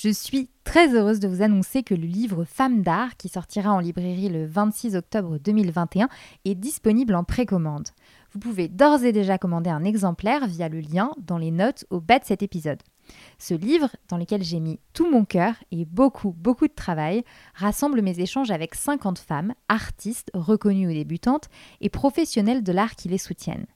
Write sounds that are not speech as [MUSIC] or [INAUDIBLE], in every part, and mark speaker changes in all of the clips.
Speaker 1: Je suis très heureuse de vous annoncer que le livre Femmes d'art, qui sortira en librairie le 26 octobre 2021, est disponible en précommande. Vous pouvez d'ores et déjà commander un exemplaire via le lien dans les notes au bas de cet épisode. Ce livre, dans lequel j'ai mis tout mon cœur et beaucoup, beaucoup de travail, rassemble mes échanges avec 50 femmes, artistes, reconnues ou débutantes, et professionnelles de l'art qui les soutiennent.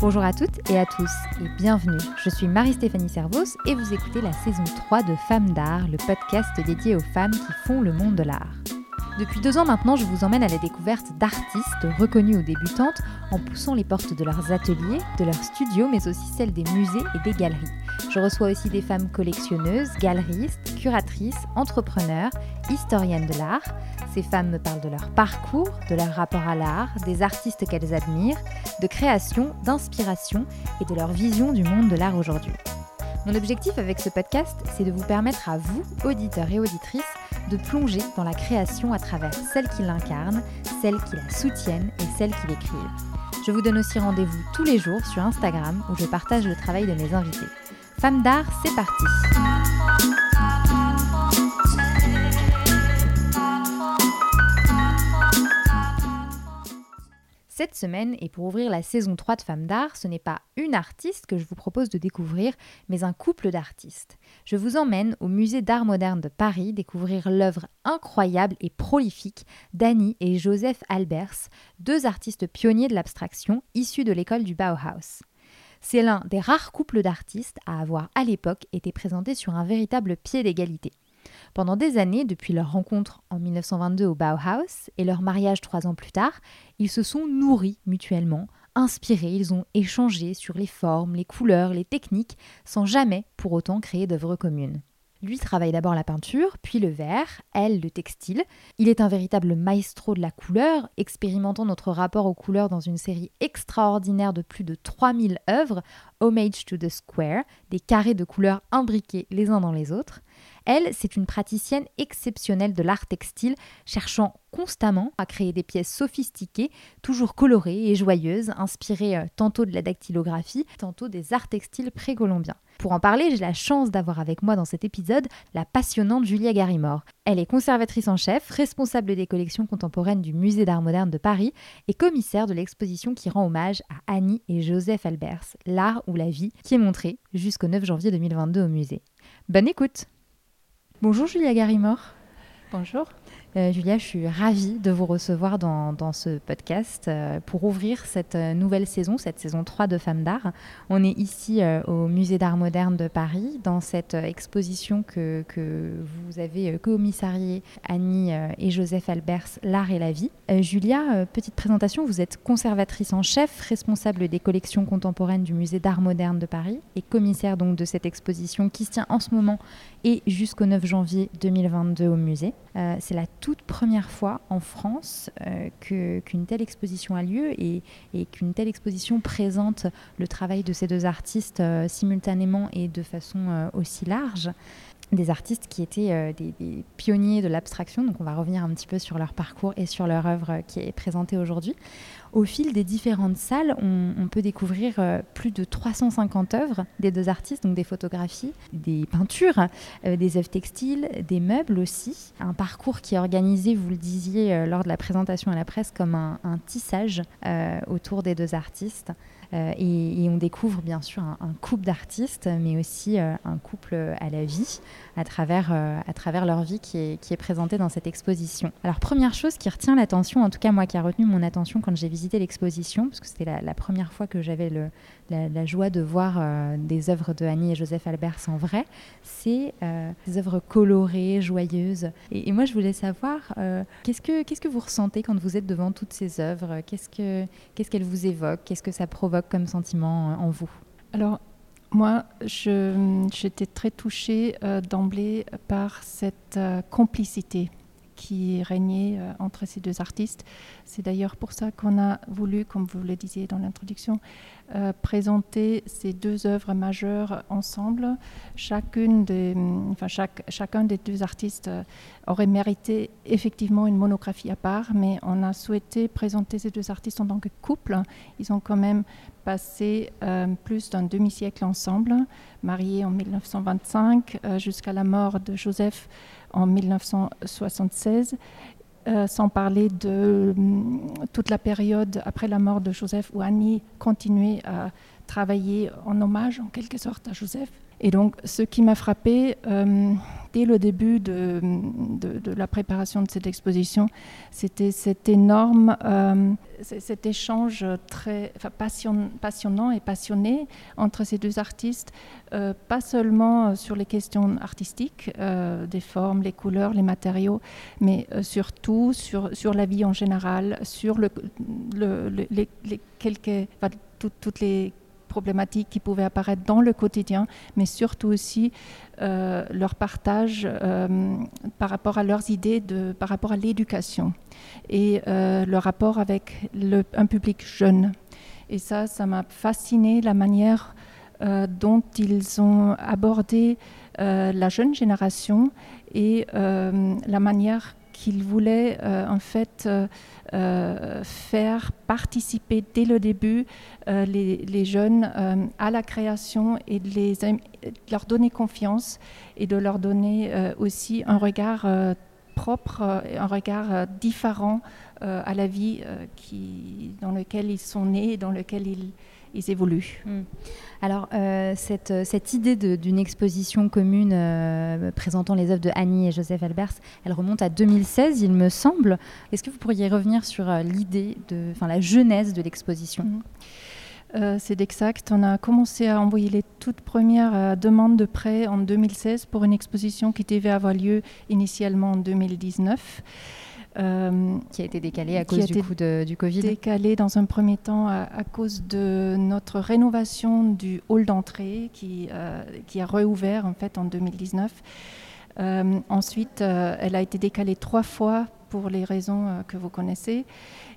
Speaker 1: Bonjour à toutes et à tous et bienvenue. Je suis Marie-Stéphanie Servos et vous écoutez la saison 3 de Femmes d'art, le podcast dédié aux femmes qui font le monde de l'art. Depuis deux ans maintenant, je vous emmène à la découverte d'artistes reconnus ou débutantes en poussant les portes de leurs ateliers, de leurs studios, mais aussi celles des musées et des galeries. Je reçois aussi des femmes collectionneuses, galeristes, curatrices, entrepreneurs, historiennes de l'art. Ces femmes me parlent de leur parcours, de leur rapport à l'art, des artistes qu'elles admirent, de création, d'inspiration et de leur vision du monde de l'art aujourd'hui. Mon objectif avec ce podcast, c'est de vous permettre à vous, auditeurs et auditrices, de plonger dans la création à travers celles qui l'incarnent, celles qui la soutiennent et celles qui l'écrivent. Je vous donne aussi rendez-vous tous les jours sur Instagram où je partage le travail de mes invités. Femmes d'art, c'est parti Cette semaine, et pour ouvrir la saison 3 de Femmes d'art, ce n'est pas une artiste que je vous propose de découvrir, mais un couple d'artistes. Je vous emmène au musée d'art moderne de Paris découvrir l'œuvre incroyable et prolifique d'Annie et Joseph Albers, deux artistes pionniers de l'abstraction issus de l'école du Bauhaus. C'est l'un des rares couples d'artistes à avoir à l'époque été présentés sur un véritable pied d'égalité. Pendant des années, depuis leur rencontre en 1922 au Bauhaus et leur mariage trois ans plus tard, ils se sont nourris mutuellement, inspirés, ils ont échangé sur les formes, les couleurs, les techniques, sans jamais pour autant créer d'œuvres communes. Lui travaille d'abord la peinture, puis le verre, elle le textile. Il est un véritable maestro de la couleur, expérimentant notre rapport aux couleurs dans une série extraordinaire de plus de 3000 œuvres, Homage to the Square, des carrés de couleurs imbriqués les uns dans les autres. Elle, c'est une praticienne exceptionnelle de l'art textile, cherchant constamment à créer des pièces sophistiquées, toujours colorées et joyeuses, inspirées euh, tantôt de la dactylographie, tantôt des arts textiles précolombiens. Pour en parler, j'ai la chance d'avoir avec moi dans cet épisode la passionnante Julia Garimore. Elle est conservatrice en chef, responsable des collections contemporaines du Musée d'art moderne de Paris et commissaire de l'exposition qui rend hommage à Annie et Joseph Albers, L'art ou la vie, qui est montrée jusqu'au 9 janvier 2022 au musée. Bonne écoute Bonjour Julia Garimore.
Speaker 2: Bonjour.
Speaker 1: Euh, Julia, je suis ravie de vous recevoir dans, ce podcast euh, pour ouvrir cette euh, nouvelle saison, cette saison 3 de Femmes d'art. On est ici au Musée d'art moderne de Paris, dans cette exposition que, vous avez commissariée Annie et Joseph Albers, L'art et la vie. Julia, petite présentation, vous êtes conservatrice en chef, responsable des collections contemporaines du Musée d'art moderne de Paris et commissaire donc de cette exposition qui se tient en ce moment et jusqu'au 9 janvier 2022 au musée. C'est la toute première fois en France euh, qu'une telle exposition a lieu et, qu'une telle exposition présente le travail de ces deux artistes euh, simultanément et de façon euh, aussi large des artistes qui étaient des, pionniers de l'abstraction. Donc on va revenir un petit peu sur leur parcours et sur leur œuvre qui est présentée aujourd'hui. Au fil des différentes salles, on, peut découvrir euh, plus de 350 œuvres des deux artistes, donc des photographies, des peintures, euh, des œuvres textiles, des meubles aussi. Un parcours qui est organisé, vous le disiez lors de la présentation à la presse, comme un, tissage autour des deux artistes. Euh, et, on découvre bien sûr un, couple d'artistes, mais aussi euh, un couple à la vie, à travers, euh, à travers leur vie qui est, qui est présentée dans cette exposition. Alors première chose qui retient l'attention, en tout cas moi qui a retenu mon attention quand j'ai visité l'exposition, parce que c'était la, première fois que j'avais la, joie de voir des œuvres de Annie et Joseph Albers en vrai, c'est des œuvres colorées, joyeuses. Et, moi je voulais savoir, qu'est-ce que qu'est-ce que vous ressentez quand vous êtes devant toutes ces œuvres? Qu'est-ce que qu'est-ce qu'elles vous évoquent? Qu'est-ce que ça provoque comme sentiment euh, en vous?
Speaker 2: Alors, moi, j'étais très touchée euh, d'emblée par cette euh, complicité qui régnait entre ces deux artistes. C'est d'ailleurs pour ça qu'on a voulu, comme vous le disiez dans l'introduction, présenter ces deux œuvres majeures ensemble. Chaque, chacun des deux artistes aurait mérité effectivement une monographie à part, mais on a souhaité présenter ces deux artistes en tant que couple. Ils ont quand même passé euh, plus d'un demi-siècle ensemble, mariés en 1925 euh, jusqu'à la mort de Joseph en 1976. Euh, sans parler de toute la période après la mort de Joseph où Annie continuait à travailler en hommage en quelque sorte à Joseph et donc, ce qui m'a frappé euh, dès le début de, la préparation de cette exposition, c'était cet énorme, euh, cet échange très passionnant et passionné entre ces deux artistes, euh, pas seulement sur les questions artistiques, des formes, les couleurs, les matériaux, mais surtout sur, la vie en général, sur le, le, les, les, toutes les problématiques qui pouvaient apparaître dans le quotidien, mais surtout aussi euh, leur partage euh, par rapport à leurs idées, de, par rapport à l'éducation et euh, le rapport avec un public jeune. Et ça, ça m'a fasciné la manière dont ils ont abordé la jeune génération et la manière qu'ils voulaient en fait euh, faire participer dès le début euh, les, jeunes euh, à la création et de, les, leur donner confiance et de leur donner aussi un regard propre, un regard différent à la vie qui, dans lequel ils sont nés, dans lequel ils, ils évoluent. Hmm.
Speaker 1: Alors, euh, cette, cette, idée d'une exposition commune euh, présentant les œuvres de Annie et Joseph Albers, elle remonte à 2016, il me semble. Est-ce que vous pourriez revenir sur euh, l'idée, de, enfin la genèse de l'exposition? Hmm.
Speaker 2: c'est exact. On a commencé à envoyer les toutes premières demandes de prêt en 2016 pour une exposition qui devait avoir lieu initialement en 2019.
Speaker 1: Euh, qui a été décalé à cause du coup de, du Covid
Speaker 2: Décalé dans un premier temps à, cause de notre rénovation du hall d'entrée qui, euh, qui a réouvert en fait en 2019. Euh, ensuite, elle a été décalée trois fois pour les raisons que vous connaissez.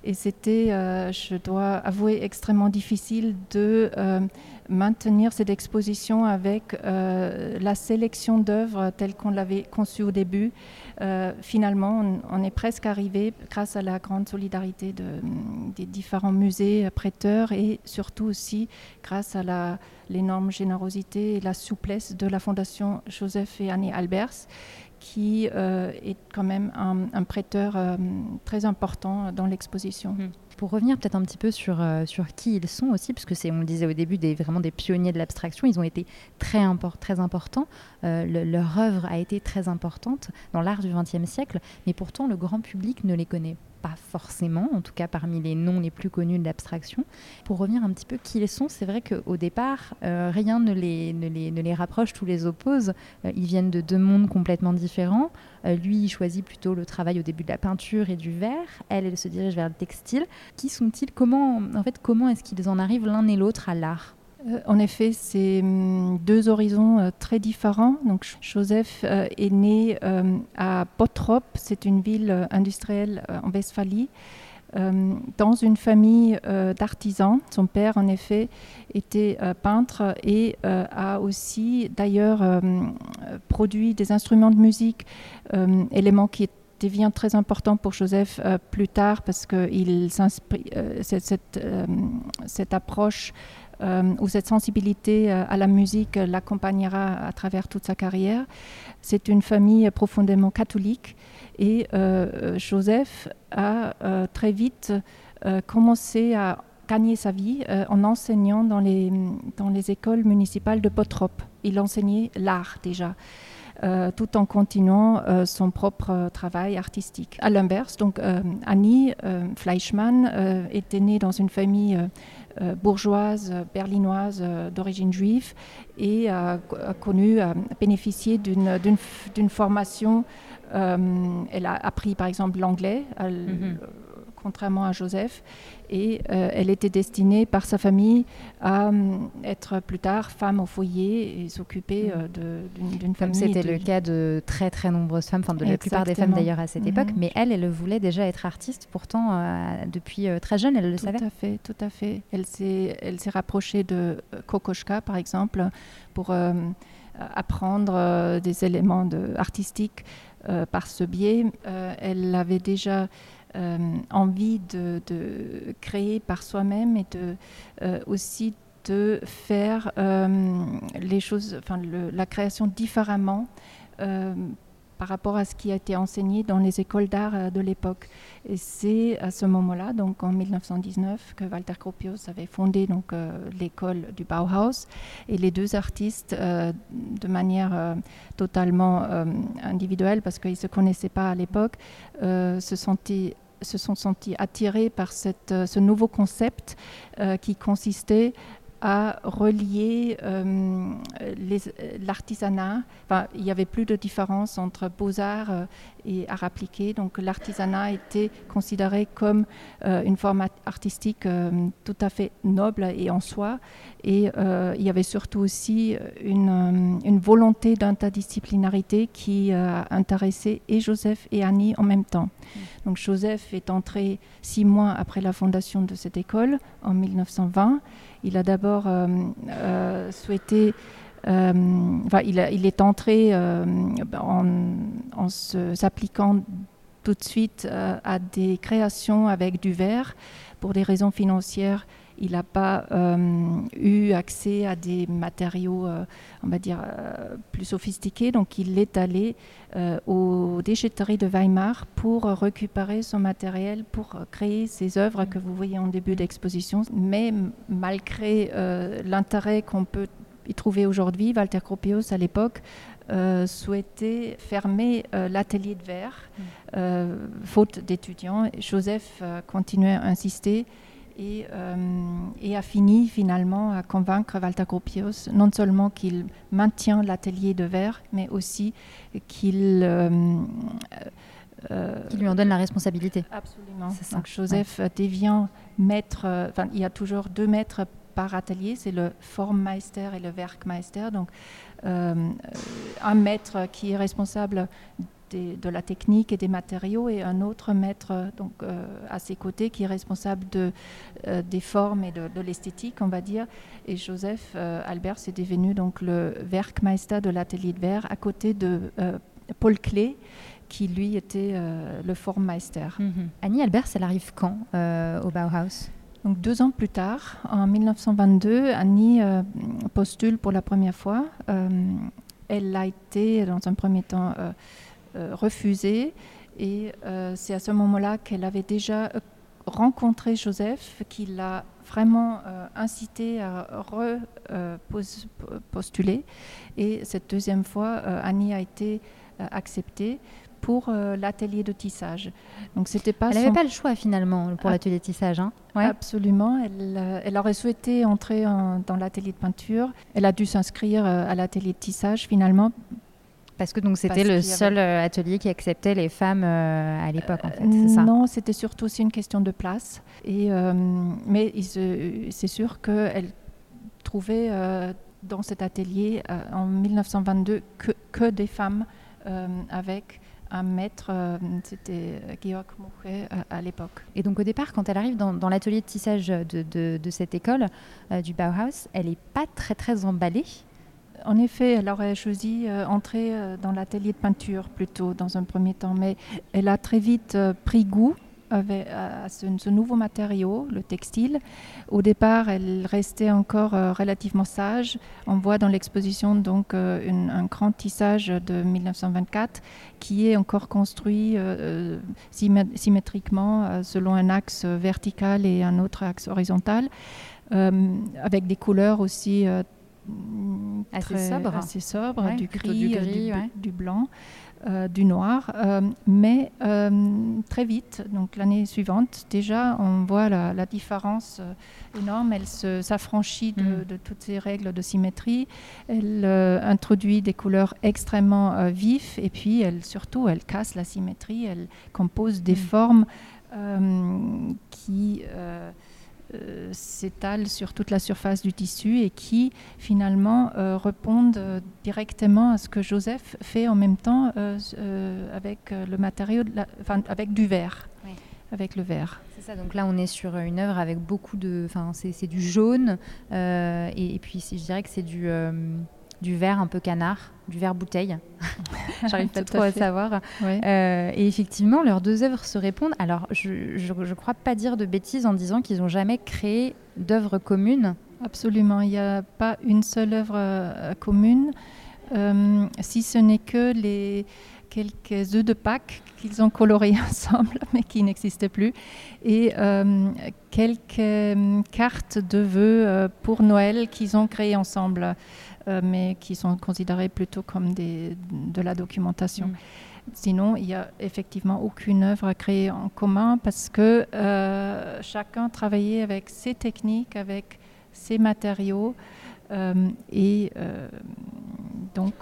Speaker 2: Et c'était, je dois avouer, extrêmement difficile de maintenir cette exposition avec la sélection d'œuvres telle qu'on l'avait conçue au début euh, finalement, on, est presque arrivé grâce à la grande solidarité des différents musées prêteurs et surtout aussi grâce à l'énorme générosité et la souplesse de la Fondation Joseph et Annie Albers qui euh, est quand même un, prêteur euh, très important dans l'exposition. Mmh.
Speaker 1: Pour revenir peut-être un petit peu sur, euh, sur qui ils sont aussi, parce que c'est, on le disait au début, des, vraiment des pionniers de l'abstraction, ils ont été très, import, très importants, leur œuvre a été très importante dans l'art du XXe siècle, mais pourtant le grand public ne les connaît pas forcément, en tout cas parmi les noms les plus connus de l'abstraction. Pour revenir un petit peu qui ils sont, c'est vrai qu'au départ, euh, rien ne les, rapproche, tous les oppose. Euh, ils viennent de deux mondes complètement différents. Euh, lui, il choisit plutôt le travail au début de la peinture et du verre. Elle, elle se dirige vers le textile. Qui sont-ils? Comment, en fait, comment est-ce qu'ils en arrivent l'un et l'autre à l'art?
Speaker 2: Euh, en effet, c'est hum, deux horizons euh, très différents. Donc, Joseph est né à Bottrop, c'est une ville industrielle en Westphalie, dans une famille d'artisans. Son père, en effet, était peintre et a aussi d'ailleurs produit des instruments de musique, élément qui devient très important pour Joseph plus tard parce que cette, approche euh, où cette sensibilité euh, à la musique l'accompagnera à travers toute sa carrière. C'est une famille profondément catholique et euh, Joseph a très vite commencé à gagner sa vie en enseignant dans les, dans les écoles municipales de Potrop. Il enseignait l'art déjà. tout en continuant son propre travail artistique. À l'inverse, donc Annie Fleischmann était née dans une famille euh, bourgeoise berlinoise euh, d'origine juive et a, connu, a bénéficié d'une formation. Euh, elle a appris par exemple l'anglais. Mhm. contrairement à Joseph. Et euh, elle était destinée par sa famille à euh, être plus tard femme au foyer et s'occuper euh, de- d'une d'une
Speaker 1: Comme
Speaker 2: famille.
Speaker 1: c'était
Speaker 2: de-
Speaker 1: le cas de très très nombreuses femmes, enfin de la plupart des femmes d'ailleurs à cette
Speaker 2: Mhm.
Speaker 1: époque, mais elle, elle voulait déjà être artiste, pourtant euh, depuis euh, très jeune, elle le
Speaker 2: Tout
Speaker 1: savait.
Speaker 2: à fait, tout à fait. Elle s'est, elle s'est rapprochée de euh, Kokoschka, par exemple, pour euh, apprendre euh, des éléments de, artistiques euh, par ce biais. Euh, elle avait déjà euh, envie de, créer par soi-même et de, aussi de faire les choses, enfin la création différemment par rapport à ce qui a été enseigné dans les écoles d'art euh, de l'époque. Et c'est à ce moment-là, donc en 1919, que Walter Gropius avait fondé donc euh, l'école du Bauhaus. Et les deux artistes, euh, de manière totalement individuelle, parce qu'ils ne se connaissaient pas à l'époque, se sont sentis attirés par ce nouveau concept qui consistait à relier euh, euh, l'artisanat. Enfin, il n'y avait plus de différence entre beaux-arts euh, et art appliqué. Donc l'artisanat était considéré comme une forme art- artistique tout à fait noble et en soi. Et il y avait surtout aussi une, volonté d'interdisciplinarité qui a intéressé et Joseph et Annie en même temps. Donc Joseph est entré six mois après la fondation de cette école en 1920. Il a d'abord euh, euh, souhaité euh, il, est entré en, s'appliquant tout de suite à des créations avec du verre. Pour des raisons financières, il n'a pas euh, eu accès à des matériaux, euh, on va dire, euh, plus sophistiqués. Donc il est allé aux déchetteries de Weimar pour récupérer son matériel, pour créer ces œuvres que vous voyez en début d'exposition. Mais malgré l'intérêt qu'on peut y trouver aujourd'hui, Walter Gropius à l'époque euh, souhaitait fermer euh, l'atelier de verre, euh, faute d'étudiants. Joseph continuait à insister et, euh, et a fini finalement à convaincre Walter Gropius non seulement qu'il maintient l'atelier de verre, mais aussi qu'il euh, euh,
Speaker 1: Qui lui en donne la responsabilité.
Speaker 2: Absolument.
Speaker 1: C'est ça,
Speaker 2: Donc Joseph devient maître, enfin il y a toujours deux maîtres par atelier, c'est le Formmeister et le Werkmeister. Donc un maître qui est responsable des- de la technique et des matériaux et un autre maître euh, donc, euh, à ses côtés qui est responsable de, euh, des formes et de, de l'esthétique, on va dire. Et Joseph Albert, c'est devenu donc le Werkmeister de l'atelier de verre à côté de Paul Klee, qui lui était euh, le Formmeister.
Speaker 1: Mhm. Annie Albers, elle arrive quand euh, au Bauhaus?
Speaker 2: Donc deux ans plus tard, en 1922, Annie euh, postule pour la première fois. Elle a été, dans un premier temps, euh, refusée. Et euh, c'est à ce moment-là qu'elle avait déjà euh, rencontré Joseph, qui l'a vraiment incité à repostuler. et cette deuxième fois, Annie a été acceptée pour euh, l'atelier de tissage. Donc c'était pas
Speaker 1: Elle
Speaker 2: son-
Speaker 1: n'avait pas le choix finalement pour
Speaker 2: Ah.
Speaker 1: l'atelier de tissage. Hein Ouais.
Speaker 2: Absolument. Elle, euh, elle aurait souhaité entrer en- dans l'atelier de peinture. Elle a dû s'inscrire euh, à l'atelier de tissage finalement.
Speaker 1: Parce que donc c'était le
Speaker 2: avait-
Speaker 1: seul euh, atelier qui acceptait les femmes euh, à l'époque en fait, c'est ça
Speaker 2: Non, c'était surtout aussi une question de place. Et, euh, mais c'est sûr qu'elle trouvait euh, dans cet atelier euh, en 1922 que, que des femmes euh, avec un maître, euh, c'était Georg Muche à, à l'époque.
Speaker 1: Et donc au départ, quand elle arrive dans, dans l'atelier de tissage de, de- de cette école euh, du Bauhaus, elle n'est pas très très emballée.
Speaker 2: En effet, elle aurait choisi euh, entrer euh, dans l'atelier de peinture plutôt dans un premier temps, mais elle a très vite euh, pris goût à ce, nouveau matériau, le textile. Au départ, elle restait encore euh, relativement sage. On voit dans l'exposition donc un grand tissage de 1924 qui est encore construit symé- symétriquement selon un axe vertical et un autre axe horizontal, avec des couleurs aussi
Speaker 1: Assez
Speaker 2: très-
Speaker 1: sobre.
Speaker 2: assez sobre,
Speaker 1: Ouais,
Speaker 2: du gris,
Speaker 1: du gris,
Speaker 2: du,
Speaker 1: ouais.
Speaker 2: du blanc, euh, du noir. euh, mais euh, très vite, donc l'année suivante, déjà, on voit la, la différence énorme. Elle se- s'affranchit de,
Speaker 1: Mm.
Speaker 2: de toutes ces règles de symétrie. Elle introduit des couleurs extrêmement vives et puis elle, surtout, elle casse la symétrie. Elle compose des
Speaker 1: Mm.
Speaker 2: formes qui s'étale sur toute la surface du tissu et qui finalement répondent directement à ce que Joseph fait en même temps avec le matériau, avec du verre, avec le verre.
Speaker 1: C'est ça, donc là on est sur une œuvre avec beaucoup de. Enfin, c'est du jaune, et, et, puis je dirais que c'est du du verre un peu canard, du verre bouteille. [LAUGHS] J'arrive pas trop à, savoir. Euh, et effectivement, leurs deux œuvres se répondent. Alors, je ne crois pas dire de bêtises en disant qu'ils n'ont jamais créé d'œuvres communes.
Speaker 2: Absolument, il n'y a pas une seule œuvre euh, commune, euh, si ce n'est que les quelques œufs de Pâques qu'ils ont colorés [LAUGHS] ensemble, mais qui n'existaient plus, et quelques cartes de vœux pour Noël qu'ils ont créées ensemble. Euh, mais qui sont considérés plutôt comme des, de la documentation. Mm. Sinon, il n'y a effectivement aucune œuvre à créer en commun parce que euh, chacun travaillait avec ses techniques, avec ses matériaux. Euh, et donc,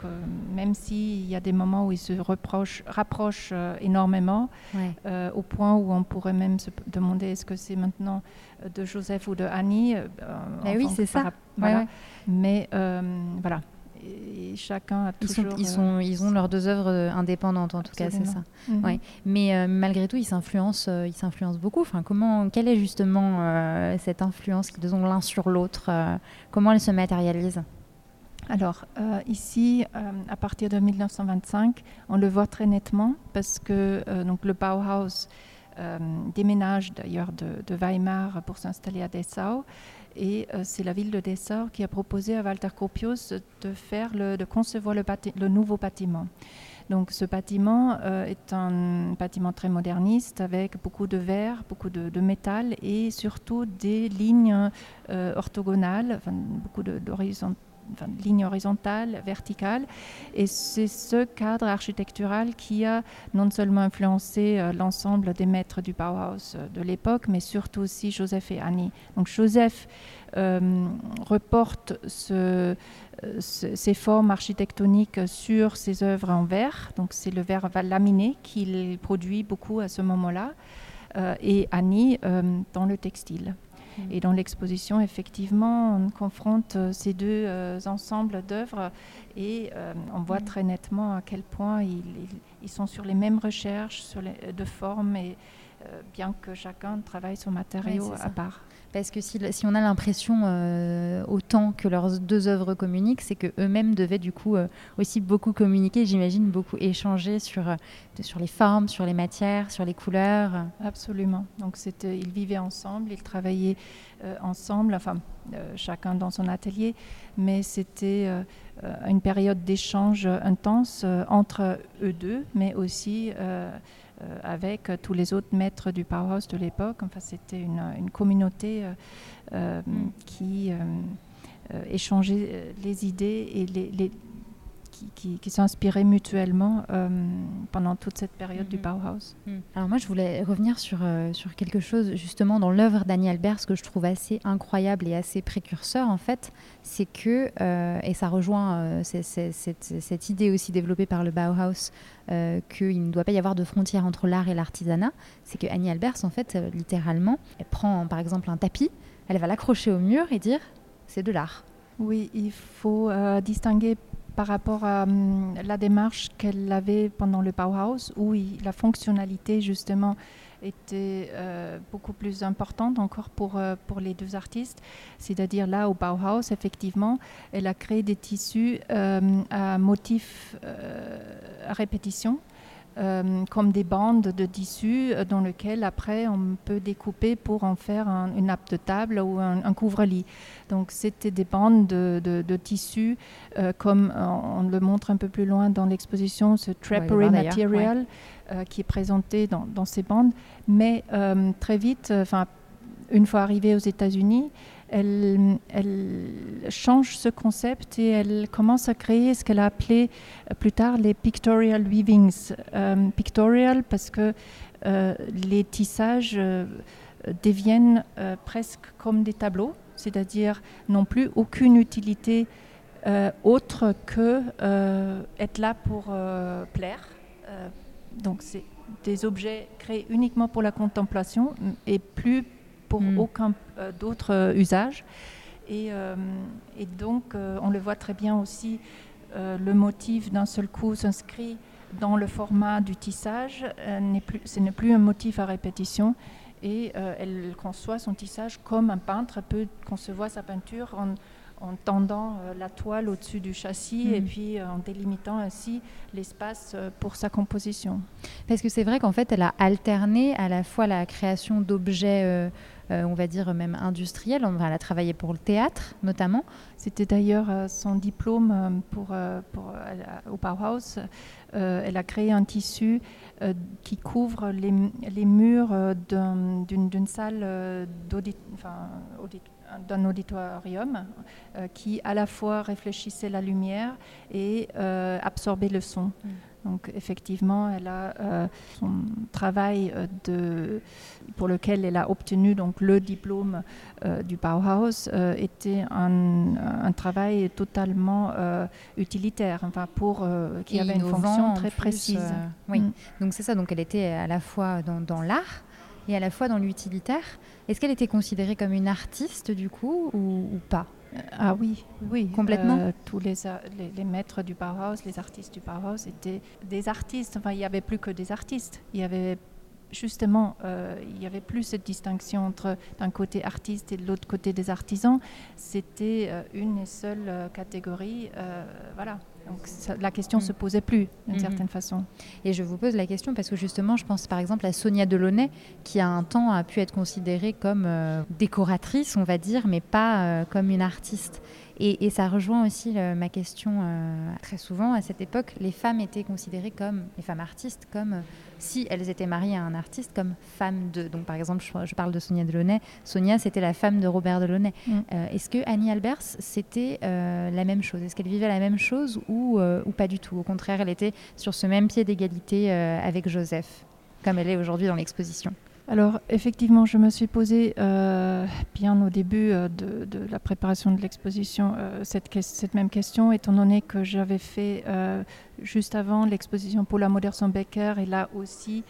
Speaker 2: même s'il y a des moments où ils se rapprochent énormément, au point où on pourrait même se demander est-ce que c'est maintenant de Joseph ou de Annie.
Speaker 1: Eh oui, c'est ça.
Speaker 2: Voilà. Mais euh, voilà. Et chacun a toujours.
Speaker 1: Ils, sont, euh, ils, ont leurs deux œuvres euh, indépendantes, en tout cas, c'est ça. Mhm. ouais. Mais malgré tout, ils s'influencent, ils s'influencent beaucoup. Enfin, comment, quelle est justement cette influence qu'ils ont l'un sur l'autre Comment elle se matérialise
Speaker 2: alors, ici, à partir de 1925, on le voit très nettement parce que donc, le Bauhaus déménage d'ailleurs de, de, Weimar pour s'installer à Dessau. Et euh, c'est la ville de Dessau qui a proposé à Walter Gropius de, faire de concevoir le, nouveau bâtiment. Donc ce bâtiment euh, est un bâtiment très moderniste avec beaucoup de verre, beaucoup de, métal et surtout des lignes euh, orthogonales, enfin, beaucoup d'horizon enfin, ligne horizontale, verticale. Et c'est ce cadre architectural qui a non seulement influencé euh, l'ensemble des maîtres du Bauhaus euh, de l'époque, mais surtout aussi Joseph et Annie. Donc Joseph euh, reporte ce, ces formes architectoniques sur ses œuvres en verre. Donc c'est le verre laminé qu'il produit beaucoup à ce moment-là. et Annie dans le textile. Et dans l'exposition, effectivement, on confronte euh, ces deux euh, ensembles d'œuvres et euh, on voit mm. très nettement à quel point ils, ils, sont sur les mêmes recherches sur les, de forme, et, bien que chacun travaille son matériau à part.
Speaker 1: Parce que si, on a l'impression euh, autant que leurs deux œuvres communiquent, c'est qu'eux-mêmes devaient du coup euh, aussi beaucoup communiquer, j'imagine, beaucoup échanger sur, euh, sur les formes, sur les matières, sur les couleurs.
Speaker 2: Absolument. Donc ils vivaient ensemble, ils travaillaient ensemble, enfin chacun dans son atelier, mais c'était une période d'échange intense entre eux deux, mais aussi avec tous les autres maîtres du Powerhouse de l'époque. Enfin, c'était une, communauté euh, euh, mm. qui échangeait les idées et les, qui, qui, s'inspiraient mutuellement pendant toute cette période du mm-hmm. Bauhaus.
Speaker 1: Mm. Alors moi, je voulais revenir sur, sur quelque chose justement dans l'œuvre d'Annie Albert, ce que je trouve assez incroyable et assez précurseur en fait, c'est que, et ça rejoint cette, cette, idée aussi développée par le Bauhaus euh, qu'il ne doit pas y avoir de frontière entre l'art et l'artisanat, c'est que Annie Albers, en fait, euh, littéralement, elle prend par exemple un tapis, elle va l'accrocher au mur et dire c'est de l'art.
Speaker 2: Oui, il faut euh, distinguer par rapport à hum, la démarche qu'elle avait pendant le Bauhaus, où la fonctionnalité justement était euh, beaucoup plus importante encore pour, euh, pour les deux artistes. C'est-à-dire là, au Bauhaus, effectivement, elle a créé des tissus euh, à motifs à répétition. Comme des bandes de tissus dans lesquelles après on peut découper pour en faire une nappe de table ou un, couvre-lit. Donc c'était des bandes de, de, tissus comme on, le montre un peu plus loin dans l'exposition, ce drapery material. Euh, qui est présenté dans, ces bandes. Mais euh, très vite, euh, enfin, une fois arrivée aux États-Unis, elle, change ce concept et elle commence à créer ce qu'elle a appelé plus tard les pictorial weavings. pictorial parce que les tissages deviennent presque comme des tableaux, c'est-à-dire non plus aucune utilité autre que être là pour plaire donc c'est des objets créés uniquement pour la contemplation et plus pour
Speaker 1: Mm.
Speaker 2: aucun euh, d'autre euh, usage. Et, euh, et donc, euh, on le voit très bien aussi, le motif d'un seul coup s'inscrit dans le format du tissage. Plus, ce n'est plus un motif à répétition. Et elle conçoit son tissage comme un peintre peut concevoir sa peinture en, en tendant euh, la toile au-dessus du châssis
Speaker 1: Mhm.
Speaker 2: et puis euh, en délimitant ainsi l'espace euh, pour sa composition.
Speaker 1: Parce que c'est vrai qu'en fait, elle a alterné à la fois la création d'objets, euh, euh, on va dire même industriels. On- Elle a travaillé pour le théâtre, notamment.
Speaker 2: C'était d'ailleurs son diplôme pour, pour, elle a- au Bauhaus. Euh, elle a créé un tissu qui couvre les, les murs d'un- d'une salle d'audit- enfin, audit- d'un auditorium euh, qui à la fois réfléchissait la lumière et euh, absorbait le son. Donc effectivement, elle a euh, son travail de, pour lequel elle a obtenu donc le diplôme euh, du Bauhaus euh, était un, un travail totalement utilitaire, enfin pour qui
Speaker 1: Et
Speaker 2: avait une fonction très
Speaker 1: plus,
Speaker 2: précise.
Speaker 1: oui.
Speaker 2: Mm.
Speaker 1: Donc c'est ça. Donc elle était à la fois dans, dans l'art et à la fois dans l'utilitaire. Est-ce qu'elle était considérée comme une artiste du coup ou, ou pas?
Speaker 2: Ah oui, oui.
Speaker 1: Complètement?
Speaker 2: Euh, tous les, a- les, les maîtres du Bauhaus, les artistes du Bauhaus étaient des artistes. Enfin, il n'y avait plus que des artistes. Il y avait justement, euh, il n'y avait plus cette distinction entre d'un côté artiste et de l'autre côté des artisans. C'était euh, une et seule euh, catégorie. euh, voilà. Donc ça- la question
Speaker 1: Mm.
Speaker 2: se posait plus d'une
Speaker 1: Mhm.
Speaker 2: certaine façon.
Speaker 1: Et je vous pose la question parce que justement, je pense par exemple à Sonia Delaunay, qui à un temps a pu être considérée comme euh, décoratrice, on va dire, mais pas euh, comme une artiste. Et, et ça rejoint aussi ma question euh, très souvent. À cette époque, les femmes étaient considérées comme, les femmes artistes, comme euh, si elles étaient mariées à un artiste, comme femmes de. Donc par exemple, je, je parle de Sonia Delaunay. Sonia, c'était la femme de Robert Delaunay.
Speaker 2: Mm.
Speaker 1: Euh, Est-ce que Annie Albers, c'était la même chose? Est-ce qu'elle vivait la même chose ou, ou pas du tout? Au contraire, elle était sur ce même pied d'égalité avec Joseph, comme elle est aujourd'hui dans l'exposition.
Speaker 2: Alors effectivement, je me suis posé euh, bien au début euh, de, la préparation de l'exposition euh, cette, même question, étant donné que j'avais fait juste avant l'exposition Paula Modersohn-Becker et là aussi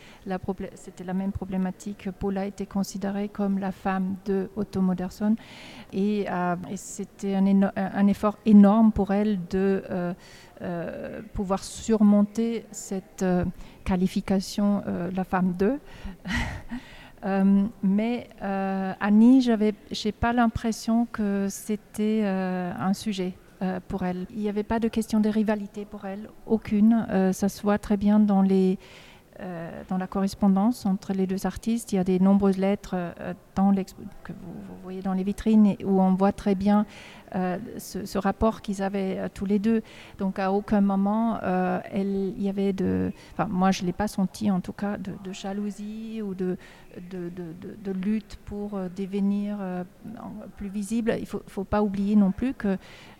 Speaker 2: c'était la même problématique. Paula était considérée comme la femme de Otto Modersohn et, c'était un, effort énorme pour elle de pouvoir surmonter cette qualification euh, la femme de. [LAUGHS] Euh, mais euh, Annie, j'avais, j'ai pas l'impression que c'était un sujet pour elle. Il n'y avait pas de question de rivalité pour elle, aucune. Ça se voit très bien dans les dans la correspondance entre les deux artistes. Il y a des nombreuses lettres euh, que vous, voyez dans les vitrines où on voit très bien euh, ce, rapport qu'ils avaient euh, tous les deux. Donc à aucun moment euh, il y avait de, enfin moi je l'ai pas senti en tout cas de, jalousie ou de lutte pour euh, devenir euh, en- plus visible. Il faut, faut pas oublier non plus que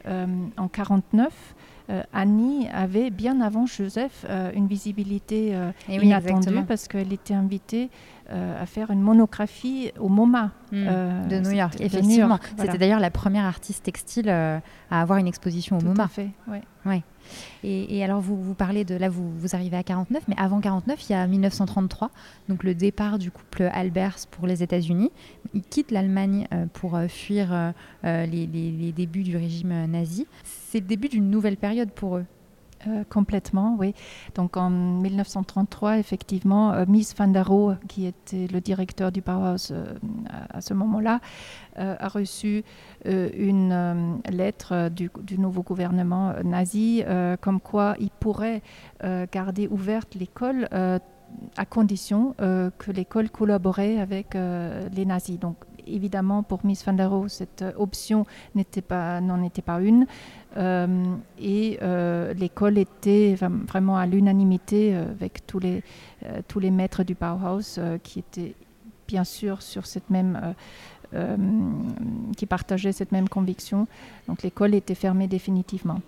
Speaker 2: euh, en 49 euh, Annie avait bien avant Joseph euh, une visibilité euh,
Speaker 1: oui,
Speaker 2: inattendue
Speaker 1: exactement.
Speaker 2: parce qu'elle était invitée euh, à faire une monographie au MoMA.
Speaker 1: Mm.
Speaker 2: euh,
Speaker 1: de New York, effectivement.
Speaker 2: Voilà.
Speaker 1: C'était d'ailleurs la première artiste textile euh, à avoir une exposition au
Speaker 2: Tout
Speaker 1: MoMA.
Speaker 2: à fait, ouais.
Speaker 1: Et, alors, vous, vous parlez de. Là, vous, vous arrivez à 49, mais avant 49, il y a 1933, donc le départ du couple Albers pour les États-Unis. Ils quittent l'Allemagne euh, pour euh, fuir euh, les, les- débuts du régime nazi. C'est le début d'une nouvelle période pour eux.
Speaker 2: Euh, complètement, oui. Donc en 1933, effectivement, euh, Mies van der Rohe, qui était le directeur du Bauhaus à, ce moment-là, euh, a reçu une lettre du, nouveau gouvernement nazi, comme quoi il pourrait garder ouverte l'école à condition que l'école collaborait avec les nazis. Évidemment, pour Mies van der Rohe, cette euh, option n'en était pas une. Euh, et euh, l'école était vraiment à l'unanimité avec tous les, maîtres du Bauhaus qui étaient bien sûr sur cette même, qui partageaient cette même conviction. Donc l'école était fermée définitivement.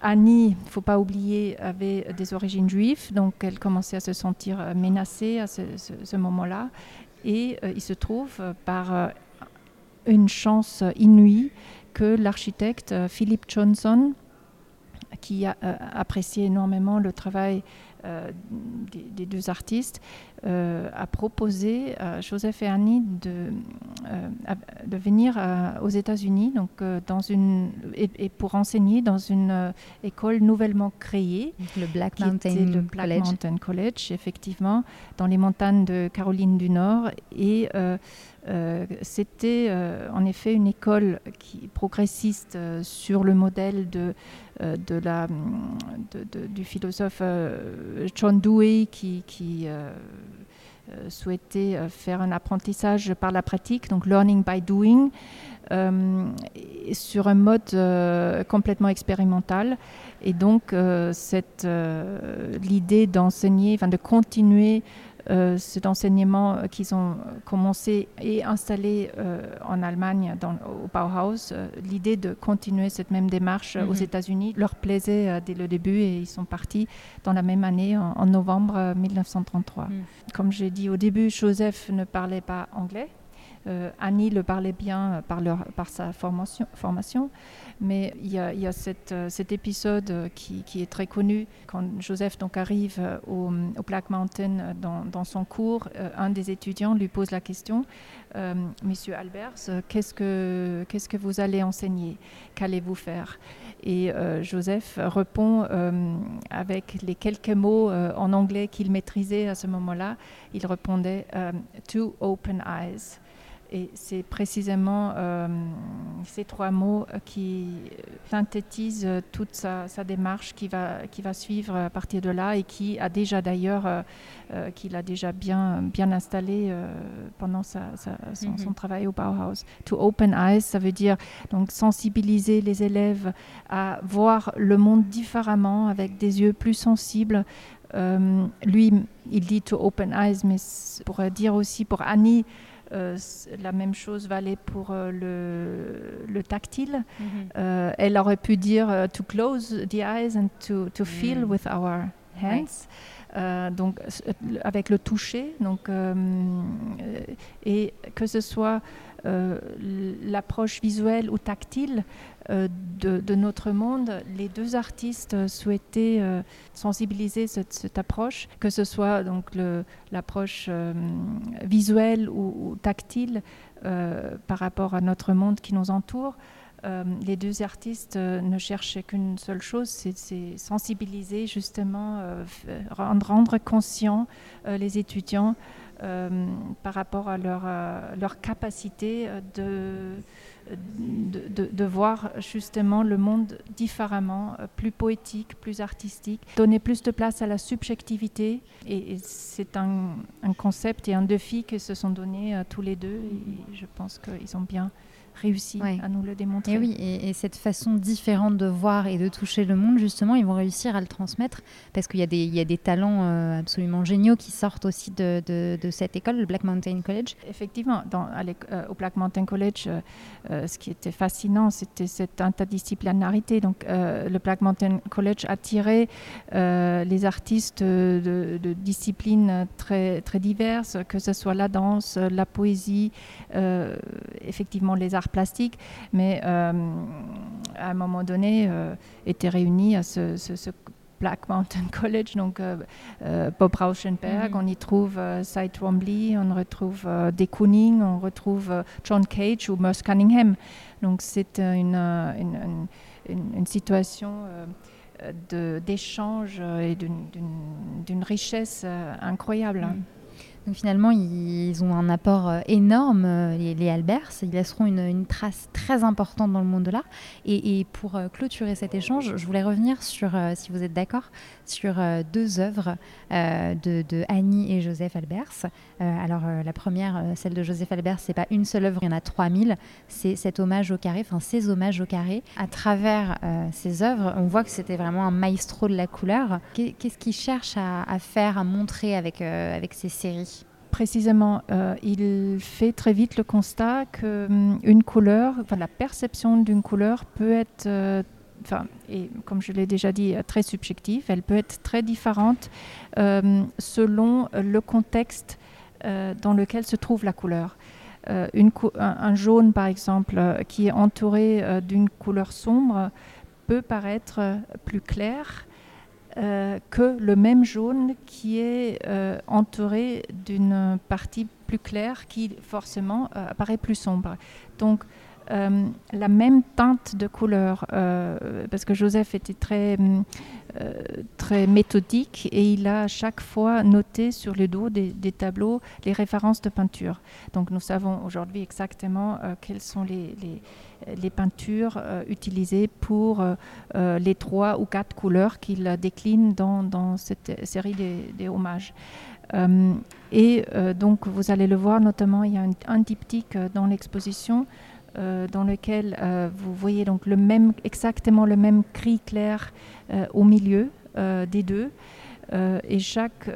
Speaker 2: Annie, il ne faut pas oublier, avait des origines juives, donc elle commençait à se sentir menacée à ce moment-là. Et euh, il se trouve, euh, par euh, une chance inouïe, que l'architecte Philip Johnson, qui a énormément le travail des, deux artistes, a proposé à Joseph et Annie de, de venir aux États-Unis donc, dans une, et, pour enseigner dans une école nouvellement créée.
Speaker 1: Le Black Mountain,
Speaker 2: le Black Mountain College, effectivement, dans les montagnes de Caroline du Nord. Et euh, c'était euh, en effet une école qui, progressiste euh, sur le modèle de, la, du philosophe John Dewey qui souhaitait faire un apprentissage par la pratique, donc learning by doing, sur un mode complètement expérimental. Et donc, cette l'idée d'enseigner, enfin de continuer euh, cet enseignement euh, qu'ils ont commencé et installé euh, en Allemagne dans, au Bauhaus, l'idée de continuer cette même démarche aux mhm. États-Unis leur plaisait dès le début et ils sont partis dans la même année, en, novembre 1933. Mhm. Comme j'ai dit au début, Joseph ne parlait pas anglais. Annie le parlait bien par, leur, par sa formation, mais il y a, euh, cet épisode euh, qui, est très connu quand Joseph donc arrive euh, au, Black Mountain dans, son cours. un des étudiants lui pose la question Monsieur Albers, qu'est-ce que, vous allez enseigner? Qu'allez-vous faire? Et Joseph répond avec les quelques mots en anglais qu'il maîtrisait à ce moment-là. Il répondait Two open eyes. Et c'est précisément euh, ces trois mots euh, qui synthétisent toute sa, démarche qui va, qui va suivre à partir de là et qui a déjà d'ailleurs, euh, qu'il a déjà bien, bien installé pendant son, son, mhm. travail au Bauhaus. To open eyes, ça veut dire donc sensibiliser les élèves à voir le monde différemment, avec des yeux plus sensibles. lui, il dit to open eyes, mais pour dire aussi pour Annie, euh, la même chose valait pour euh, le, le, tactile. Mhm. Euh, elle aurait pu dire to close the eyes and to, to feel mm. with our hands. donc avec le toucher, donc et que ce soit l'approche visuelle ou tactile, euh, de, notre monde, les deux artistes souhaitaient euh, sensibiliser cette, approche, que ce soit donc l'approche euh, visuelle ou, tactile par rapport à notre monde qui nous entoure. les deux artistes ne cherchaient qu'une seule chose, c'est sensibiliser justement, rendre, rendre conscients les étudiants par rapport à leur, leur capacité de de, voir justement le monde différemment, euh, plus poétique, plus artistique, donner plus de place à la subjectivité. Et, c'est un, concept et un défi que se sont donnés tous les deux. Et je pense qu'ils ont bien réussi à nous le démontrer.
Speaker 1: Et oui, et, cette façon différente de voir et de toucher le monde, justement, ils vont réussir à le transmettre parce qu'il y, y, a des talents euh, absolument géniaux qui sortent aussi de, de, cette école, le Black Mountain College.
Speaker 2: Effectivement, dans, euh, au Black Mountain College, euh, ce qui était fascinant, c'était cette interdisciplinarité. Donc, le Black Mountain College attirait les artistes de, de, disciplines très, très diverses, que ce soit la danse, la poésie, effectivement les arts plastique, mais euh, à un moment donné euh, étaient réunis à ce, Black Mountain [LAUGHS] College, donc euh, Bob Rauschenberg, mhm. on y trouve Cy Twombly, on retrouve De Kooning, on retrouve John Cage ou Merce Cunningham. Donc c'est une, une, une, situation d'échange et d'une richesse incroyable.
Speaker 1: Mhm. Donc finalement, ils ont un apport euh, énorme, euh, les, Albers. Ils laisseront une, trace très importante dans le monde de l'art. Et, pour euh, clôturer cet échange, je voulais revenir sur, si vous êtes d'accord, sur deux œuvres de, Annie et Joseph Albers. alors la première, celle de Joseph Albers, c'est pas une seule œuvre, il y en a 3000. C'est cet hommage au carré, enfin ces hommages au carré. À travers ces œuvres, on voit que c'était vraiment un maestro de la couleur. Qu'est-ce qu'il cherche à, faire, à montrer avec ces séries?
Speaker 2: Précisément, euh, il fait très vite le constat que hum, couleur, enfin, la perception d'une couleur peut être, euh, et comme je l'ai déjà dit, très subjective. Elle peut être très différente euh, selon le contexte dans lequel se trouve la couleur. Un, jaune, par exemple, qui est entouré d'une couleur sombre, peut paraître plus clair que le même jaune qui est entouré d'une partie plus claire qui forcément apparaît plus sombre. Donc euh, la même teinte de couleur, euh, parce que Joseph était très, euh, très méthodique et il a à chaque fois noté sur le dos des, tableaux les références de peinture. Donc nous savons aujourd'hui exactement quelles sont les, les, peintures utilisées pour les trois ou quatre couleurs qu'il décline dans, dans, cette série des, des hommages. et donc vous allez le voir, notamment il y a un, un diptyque dans l'exposition euh, dans lequel euh, vous voyez donc le même, exactement le même cri clair euh, au milieu des deux. et chaque,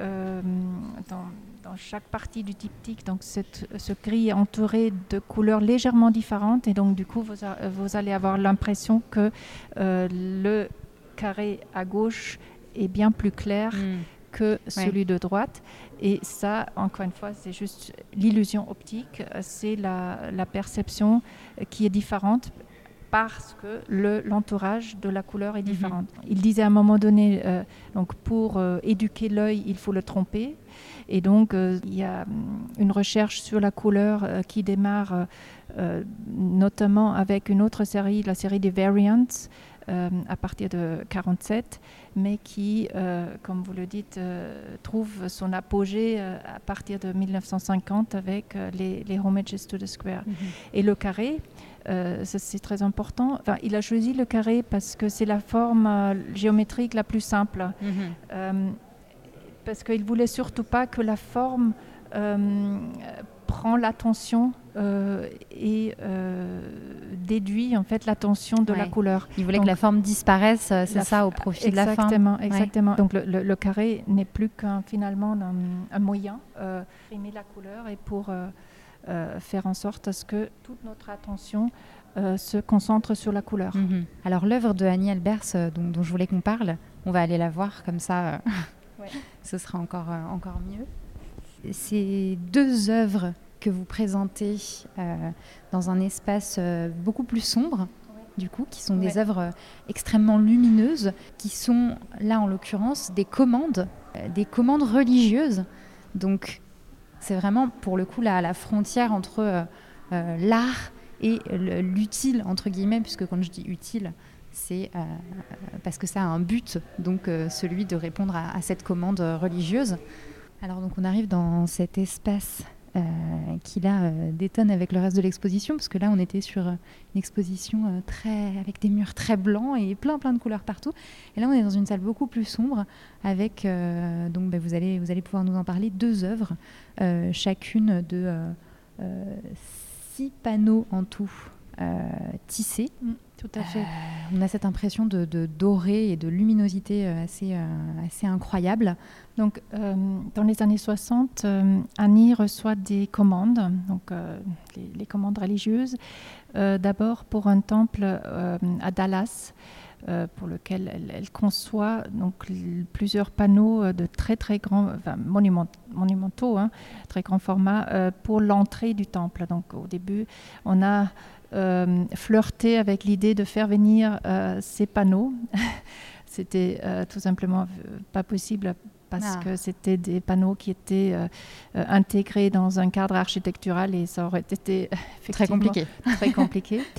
Speaker 2: dans, chaque partie du diptyque, donc ce gris est entouré de couleurs légèrement différentes. Et donc, du coup, vous, vous allez avoir l'impression que le carré à gauche est bien plus clair. Hmm que celui de droite. Et ça, encore une fois, c'est juste l'illusion optique, c'est la, la, perception qui est différente parce que l'entourage de la couleur est mhm. différent. Il disait à un moment donné, euh, donc pour euh, éduquer l'œil, il faut le tromper. Et donc, euh, il y a hum, une recherche sur la couleur qui démarre notamment avec une autre série, la série des Variants, à partir de 47 mais qui, euh, comme vous le dites, euh, trouve son apogée euh, à partir de 1950 avec les, les Homages to the Square. Mhm. Et le carré, c'est très important. Enfin, il a choisi le carré parce que c'est la forme géométrique la plus simple. Mhm. parce qu'il ne voulait surtout pas que la forme prend l'attention euh, et euh, déduit en fait l'attention de la couleur.
Speaker 1: Il voulait que la forme disparaisse, euh, c'est ça, au profit de la
Speaker 2: fin. Exactement, exactement. Donc le, carré n'est plus qu'un finalement un, moyen euh, pour la couleur et pour faire en sorte à ce que toute notre attention se concentre sur la couleur.
Speaker 1: Mhm. Alors l'œuvre de Annie Albers dont, dont, je voulais qu'on parle, on va aller la voir comme ça, [LAUGHS] [LAUGHS] ce sera encore, encore mieux. Ces deux œuvres que vous présentez euh, dans un espace euh, beaucoup plus sombre, du coup, qui sont des œuvres euh, extrêmement lumineuses, qui sont là en l'occurrence des commandes, des commandes religieuses. Donc c'est vraiment pour le coup là la frontière entre l'art et l'utile entre guillemets, puisque quand je dis utile, c'est parce que ça a un but, donc celui de répondre à, à cette commande religieuse. Alors donc on arrive dans cet espace euh, qui là euh, détonne avec le reste de l'exposition, parce que là on était sur euh, une exposition très, avec des murs très blancs et plein plein de couleurs partout. Et là on est dans une salle beaucoup plus sombre, avec, donc bah, vous, allez, vous allez pouvoir nous en parler, deux œuvres, chacune de six panneaux en tout tissés. Mm.
Speaker 2: Fait.
Speaker 1: on a cette impression de, doré et de luminosité assez, assez incroyable.
Speaker 2: Donc, euh, dans les années 60, euh, Annie reçoit des commandes, donc euh, les, commandes religieuses, d'abord pour un temple à Dallas. pour lequel elle, conçoit donc plusieurs panneaux de très très grands, enfin, monumentaux, hein, très grand format pour l'entrée du temple. Donc au début, on a flirté avec l'idée de faire venir ces panneaux. [LAUGHS] C'était tout simplement pas possible parce ah. que c'était des panneaux qui étaient euh, euh, intégrés dans un cadre architectural et ça aurait été [LAUGHS]
Speaker 1: très compliqué.
Speaker 2: Très compliqué. [LAUGHS]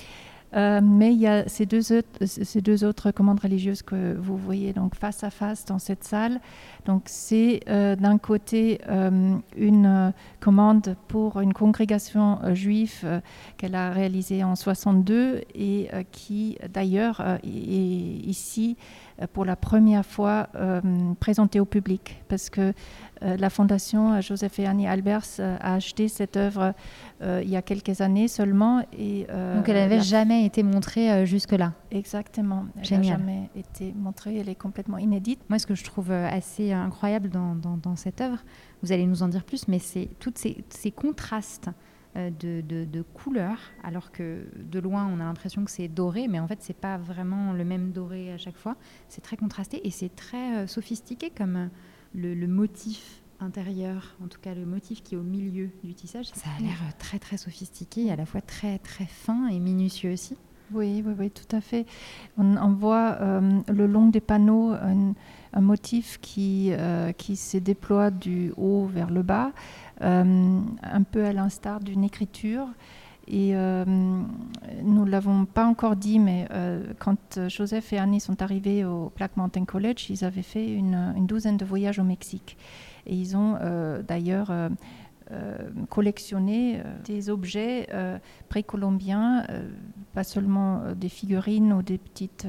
Speaker 2: Euh, mais il y a ces deux, autres, ces deux autres commandes religieuses que vous voyez donc face à face dans cette salle. Donc c'est d'un côté une commande pour une congrégation juive qu'elle a réalisée en 62 et qui d'ailleurs est ici euh, pour la première fois euh, présentée au public parce que euh, la fondation Joseph et Annie Albers a acheté cette œuvre il y a quelques années seulement. Et,
Speaker 1: Donc elle n'avait jamais été montrée jusque-là
Speaker 2: Exactement, elle n'a jamais été montrée, elle est complètement inédite.
Speaker 1: Moi ce que je trouve assez incroyable dans, dans, cette œuvre, vous allez nous en dire plus, mais c'est tous ces, ces contrastes euh, de, couleurs, alors que de loin on a l'impression que c'est doré, mais en fait c'est pas vraiment le même doré à chaque fois. C'est très contrasté et c'est très euh, sophistiqué comme euh, le, motif intérieur, en tout cas le motif qui est au milieu du tissage. Ça a l'air très très sophistiqué, à la fois très très fin et minutieux aussi.
Speaker 2: Oui, oui, oui, tout à fait. On, voit le long des panneaux un, motif qui, qui se déploie du haut vers le bas, un peu à l'instar d'une écriture. Et euh, nous ne l'avons pas encore dit, mais euh, quand Joseph et Annie sont arrivés au Black Mountain College, ils avaient fait une, douzaine de voyages au Mexique. Et ils ont euh, d'ailleurs euh, collectionner euh, des objets précolombiens, pas seulement des figurines ou des petites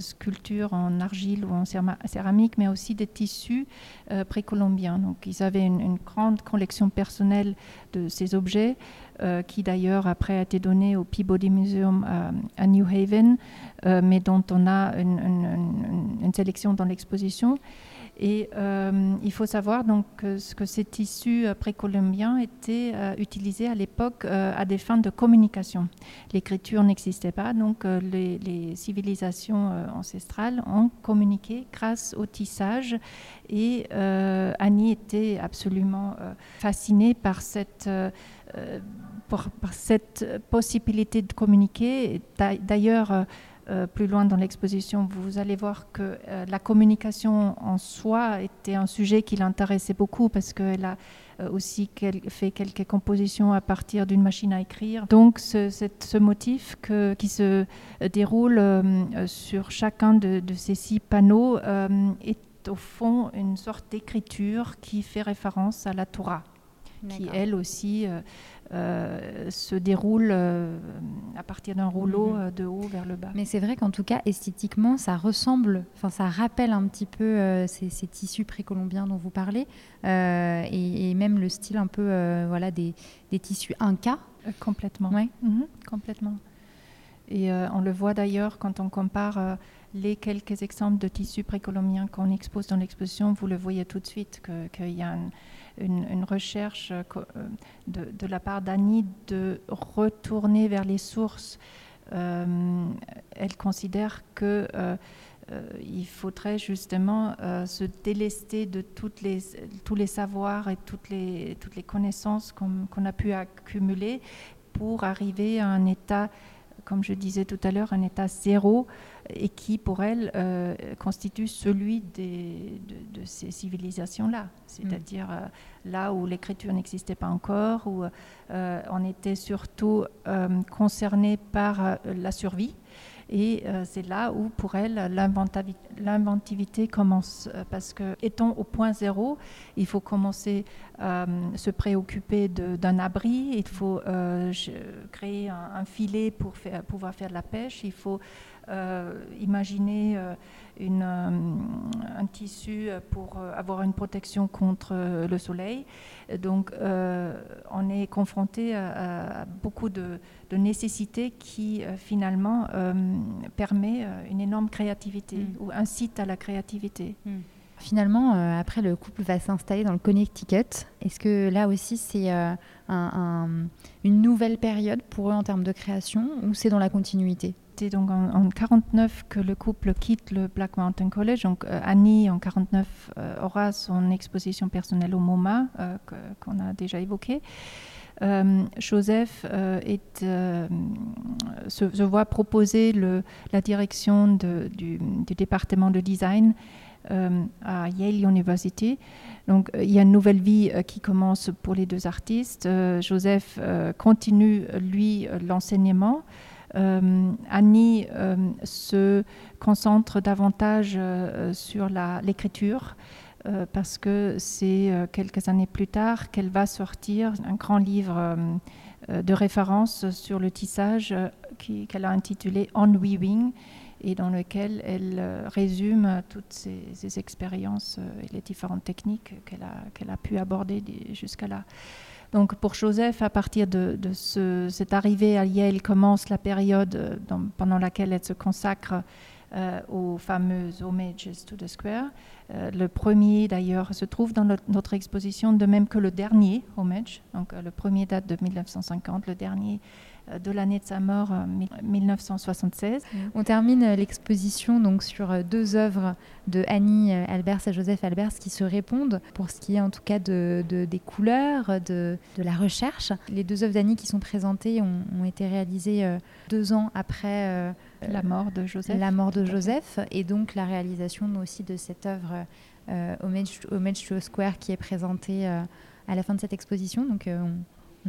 Speaker 2: sculptures en argile ou en céramique, mais aussi des tissus précolombiens. Donc ils avaient une, grande collection personnelle de ces objets. qui d'ailleurs après a été donné au Peabody Museum à, New Haven, mais dont on a une sélection dans l'exposition. Et euh, il faut savoir donc que, que ces tissus euh, précolombiens étaient euh, utilisés à l'époque à des fins de communication. L'écriture n'existait pas, donc les, civilisations ancestrales ont communiqué grâce au tissage. Et Annie était absolument fascinée par cette par cette possibilité de communiquer. D'ailleurs, euh, plus loin dans l'exposition, vous allez voir que euh, la communication en soi était un sujet qui l'intéressait beaucoup parce qu'elle a euh, aussi fait quelques compositions à partir d'une machine à écrire. Donc ce, motif qui se déroule sur chacun de, ces six panneaux est au fond une sorte d'écriture qui fait référence à la Torah qui elle aussi euh, se déroule euh, à partir d'un rouleau mhm. euh, de haut vers le bas.
Speaker 1: Mais c'est vrai qu'en tout cas, esthétiquement, ça ressemble, enfin, ça rappelle un petit peu ces, tissus précolombiens dont vous parlez, et, même le style un peu, voilà, des, tissus inca.
Speaker 2: complètement. Ouais. Mhm, complètement. Et on le voit d'ailleurs quand on compare les quelques exemples de tissus précolombiens qu'on expose dans l'exposition, vous le voyez tout de suite qu'il y a un, une, recherche euh, euh, de, la part d'Annie de retourner vers les sources. Euh, elle considère que faudrait justement se délester de tous les savoirs et toutes les connaissances qu'on a pu accumuler pour arriver à un état comme je disais tout à l'heure, un état zéro et qui, pour elle, euh, constitue celui des, de, ces civilisations-là, c'est-à-dire euh, là où l'écriture n'existait pas encore, où euh, on était surtout concerné par la survie. Et c'est là où, pour elle, l'inventivité commence. Parce que, étant au point zéro, il faut commencer à se préoccuper d'un abri, il faut créer un, filet pour pouvoir faire de la pêche, il faut imaginer euh, une, euh, un tissu pour avoir une protection contre le soleil. Donc, on est confronté à, beaucoup de, nécessités qui finalement permet une énorme créativité mm. ou incite à la créativité.
Speaker 1: Mm. Finalement, après, le couple va s'installer dans le Connecticut. Est-ce que là aussi, c'est une nouvelle période pour eux en termes de création ou c'est dans la continuité?
Speaker 2: C'était donc en, 49 que le couple quitte le Black Mountain College. Donc euh, Annie en 49 euh, aura son exposition personnelle au MoMA euh, qu'on a déjà évoqué. Joseph est, se, voit proposer la direction du, département de design à Yale University. Donc il y a une nouvelle vie qui commence pour les deux artistes. Joseph continue, lui, l'enseignement. Euh, Annie euh, se concentre davantage euh, sur l'écriture parce que c'est quelques années plus tard qu'elle va sortir un grand livre de référence sur le tissage qu'elle a intitulé On Weaving et dans lequel elle résume toutes ses, expériences et les différentes techniques qu'elle a, qu'elle a pu aborder jusqu'à là. Donc pour Joseph, à partir de, cette arrivée à Yale, commence la période euh, pendant laquelle elle se consacre euh, aux fameux homages to the square. le premier, d'ailleurs, se trouve dans notre exposition, de même que le dernier homage. Donc, le premier date de 1950, le dernier euh, de l'année de sa mort, 1976.
Speaker 1: Euh, On termine euh, l'exposition donc sur deux œuvres de Annie Albers et Joseph Albers qui se répondent pour ce qui est en tout cas de, des couleurs, de, de, la recherche. Les deux œuvres d'Annie qui sont présentées ont, été réalisées deux ans après
Speaker 2: la mort de Joseph.
Speaker 1: La mort de Joseph et donc la réalisation aussi de cette œuvre Homage, Homage to Square qui est présentée à la fin de cette exposition. Donc on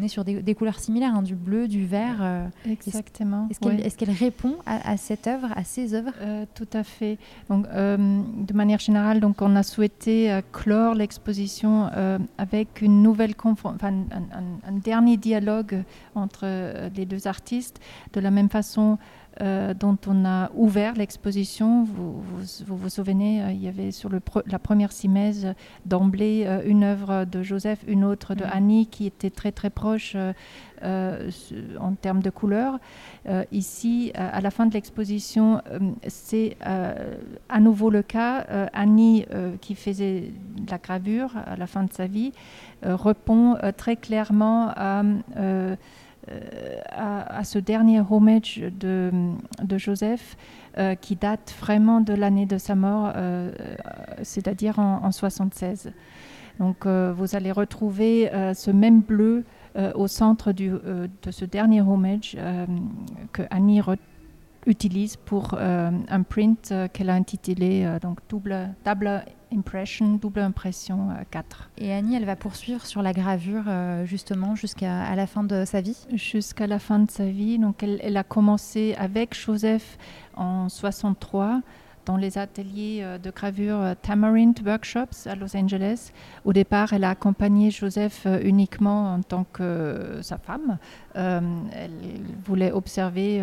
Speaker 1: est sur des, couleurs similaires, hein, du bleu, du vert. Euh,
Speaker 2: Exactement.
Speaker 1: Est-ce qu'elle répond à, cette œuvre, à ces œuvres?
Speaker 2: Euh, Tout à fait. Donc, euh, de manière générale, donc, on a souhaité clore l'exposition avec une nouvelle un, dernier dialogue entre les deux artistes. De la même façon, euh, dont on a ouvert l'exposition. Vous, vous, souvenez, euh, il y avait sur le la première simèse d'emblée euh, une œuvre de Joseph, une autre de mm. Annie qui était très très proche en termes de couleurs. ici, à la fin de l'exposition, c'est à nouveau le cas. Annie, qui faisait de la gravure à la fin de sa vie, répond très clairement à euh, à, ce dernier homage de, Joseph euh, qui date vraiment de l'année de sa mort, euh, c'est-à-dire en, en, 76. Donc vous allez retrouver ce même bleu au centre de ce dernier homage que Annie utilise pour un print qu'elle a intitulé donc double, double Impression, double impression 4.
Speaker 1: Euh, Et Annie, elle va poursuivre sur la gravure euh, justement jusqu'à la fin de sa vie?
Speaker 2: Jusqu'à la fin de sa vie. Donc elle, a commencé avec Joseph en 63 dans les ateliers euh, de gravure Tamarind Workshops à Los Angeles. Au départ, elle a accompagné Joseph uniquement en tant que sa femme. elle voulait observer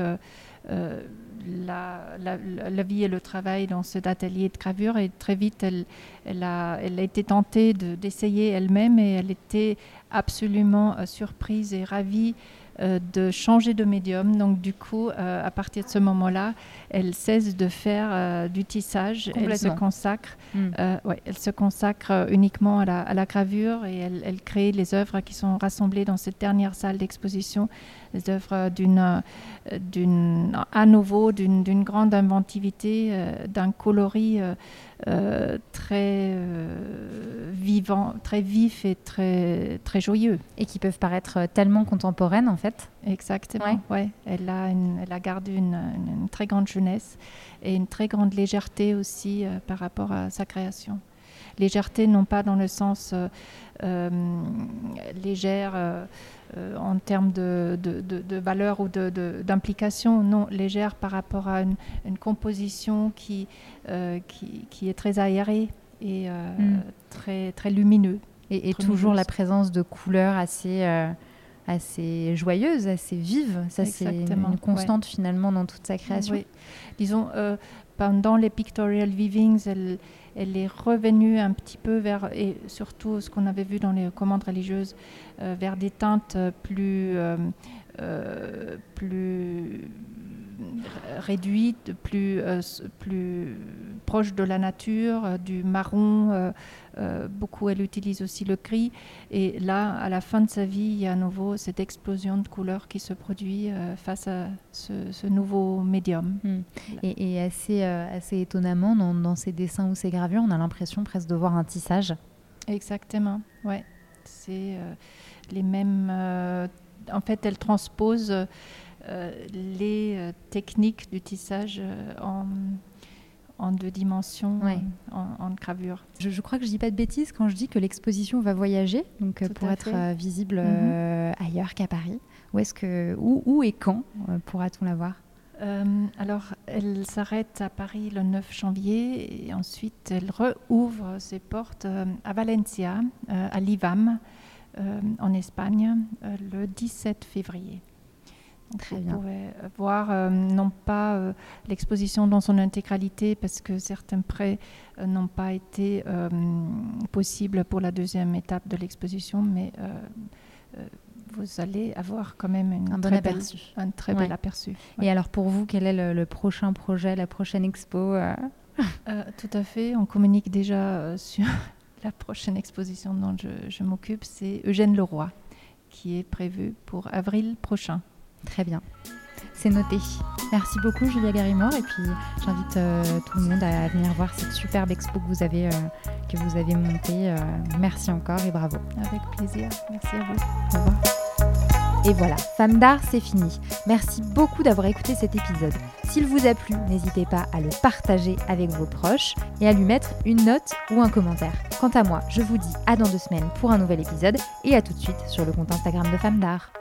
Speaker 2: la, vie et le travail dans cet atelier de gravure et très vite elle, elle, a, elle a été tentée d'essayer elle-même et elle était absolument euh, surprise et ravie euh, de changer de médium. Donc du coup, euh, à partir de ce moment-là, elle cesse de faire du tissage. Elle se consacre, hmm. ouais, elle se consacre uniquement à la, à la gravure et elle, elle, crée les œuvres qui sont rassemblées dans cette dernière salle d'exposition, les œuvres d'une, d'une, à nouveau d'une grande inventivité, d'un coloris euh, très euh, vivant, très vif et très, très joyeux.
Speaker 1: Et qui peuvent paraître tellement contemporaines en fait.
Speaker 2: Exactement, ouais. Elle, a elle a gardé une, très grande jeunesse et une très grande légèreté aussi euh, par rapport à sa création. Légèreté non pas dans le sens légère euh, en termes de, de, valeur ou d'implication, non, légère par rapport à une, composition qui, euh, qui, qui, est très aérée et euh, mm. très, très lumineux.
Speaker 1: Et, toujours la présence de couleurs assez assez joyeuses, assez vives. Ça, c'est une constante finalement dans toute sa création.
Speaker 2: Disons, pendant les pictorial elle, elle est revenue un petit peu vers, et surtout ce qu'on avait vu dans les commandes religieuses, euh, vers des teintes plus, euh, euh, plus réduites, plus, plus proches de la nature, du marron. beaucoup, elle utilise aussi le gris. Et là, à la fin de sa vie, il y a à nouveau cette explosion de couleurs qui se produit face à ce, nouveau médium.
Speaker 1: Hmm. Et, assez, assez étonnamment, dans, dans, ces dessins ou ces gravures, on a l'impression presque de voir un tissage.
Speaker 2: Exactement, ouais. C'est les mêmes. Euh, en fait, elle transpose euh, les euh, techniques du tissage en, en deux dimensions, en, gravure.
Speaker 1: Je, crois que je dis pas de bêtises quand je dis que l'exposition va voyager, donc pour être visible mhm. ailleurs qu'à Paris. Où est-ce que, où, où et quand pourra-t-on la voir?
Speaker 2: Alors, elle s'arrête à Paris le 9 janvier et ensuite elle rouvre ses portes à Valencia, à l'IVAM, euh, en Espagne euh, le 17 février.
Speaker 1: Très
Speaker 2: vous
Speaker 1: bien.
Speaker 2: pouvez voir euh, non pas l'exposition dans son intégralité parce que certains prêts n'ont pas été possibles pour la deuxième étape de l'exposition, mais vous allez avoir quand même
Speaker 1: un, bon aperçu.
Speaker 2: un très bel aperçu.
Speaker 1: Et alors pour vous, quel est le, prochain projet, la prochaine expo [LAUGHS]
Speaker 2: Tout à fait. On communique déjà sur [LAUGHS] la prochaine exposition dont je, je m'occupe. C'est Eugène Leroy, qui est prévue pour avril prochain.
Speaker 1: Très bien. C'est noté. Merci beaucoup Julia Garimore et puis j'invite euh, tout le monde à venir voir cette superbe expo que vous avez, euh, que vous avez montée. Euh, merci encore et bravo.
Speaker 2: Avec plaisir. Merci à vous.
Speaker 1: Au revoir. Et voilà, Femme d'art, c'est fini. Merci beaucoup d'avoir écouté cet épisode. S'il vous a plu, n'hésitez pas à le partager avec vos proches et à lui mettre une note ou un commentaire. Quant à moi, je vous dis à dans deux semaines pour un nouvel épisode et à tout de suite sur le compte Instagram de Femme d'art.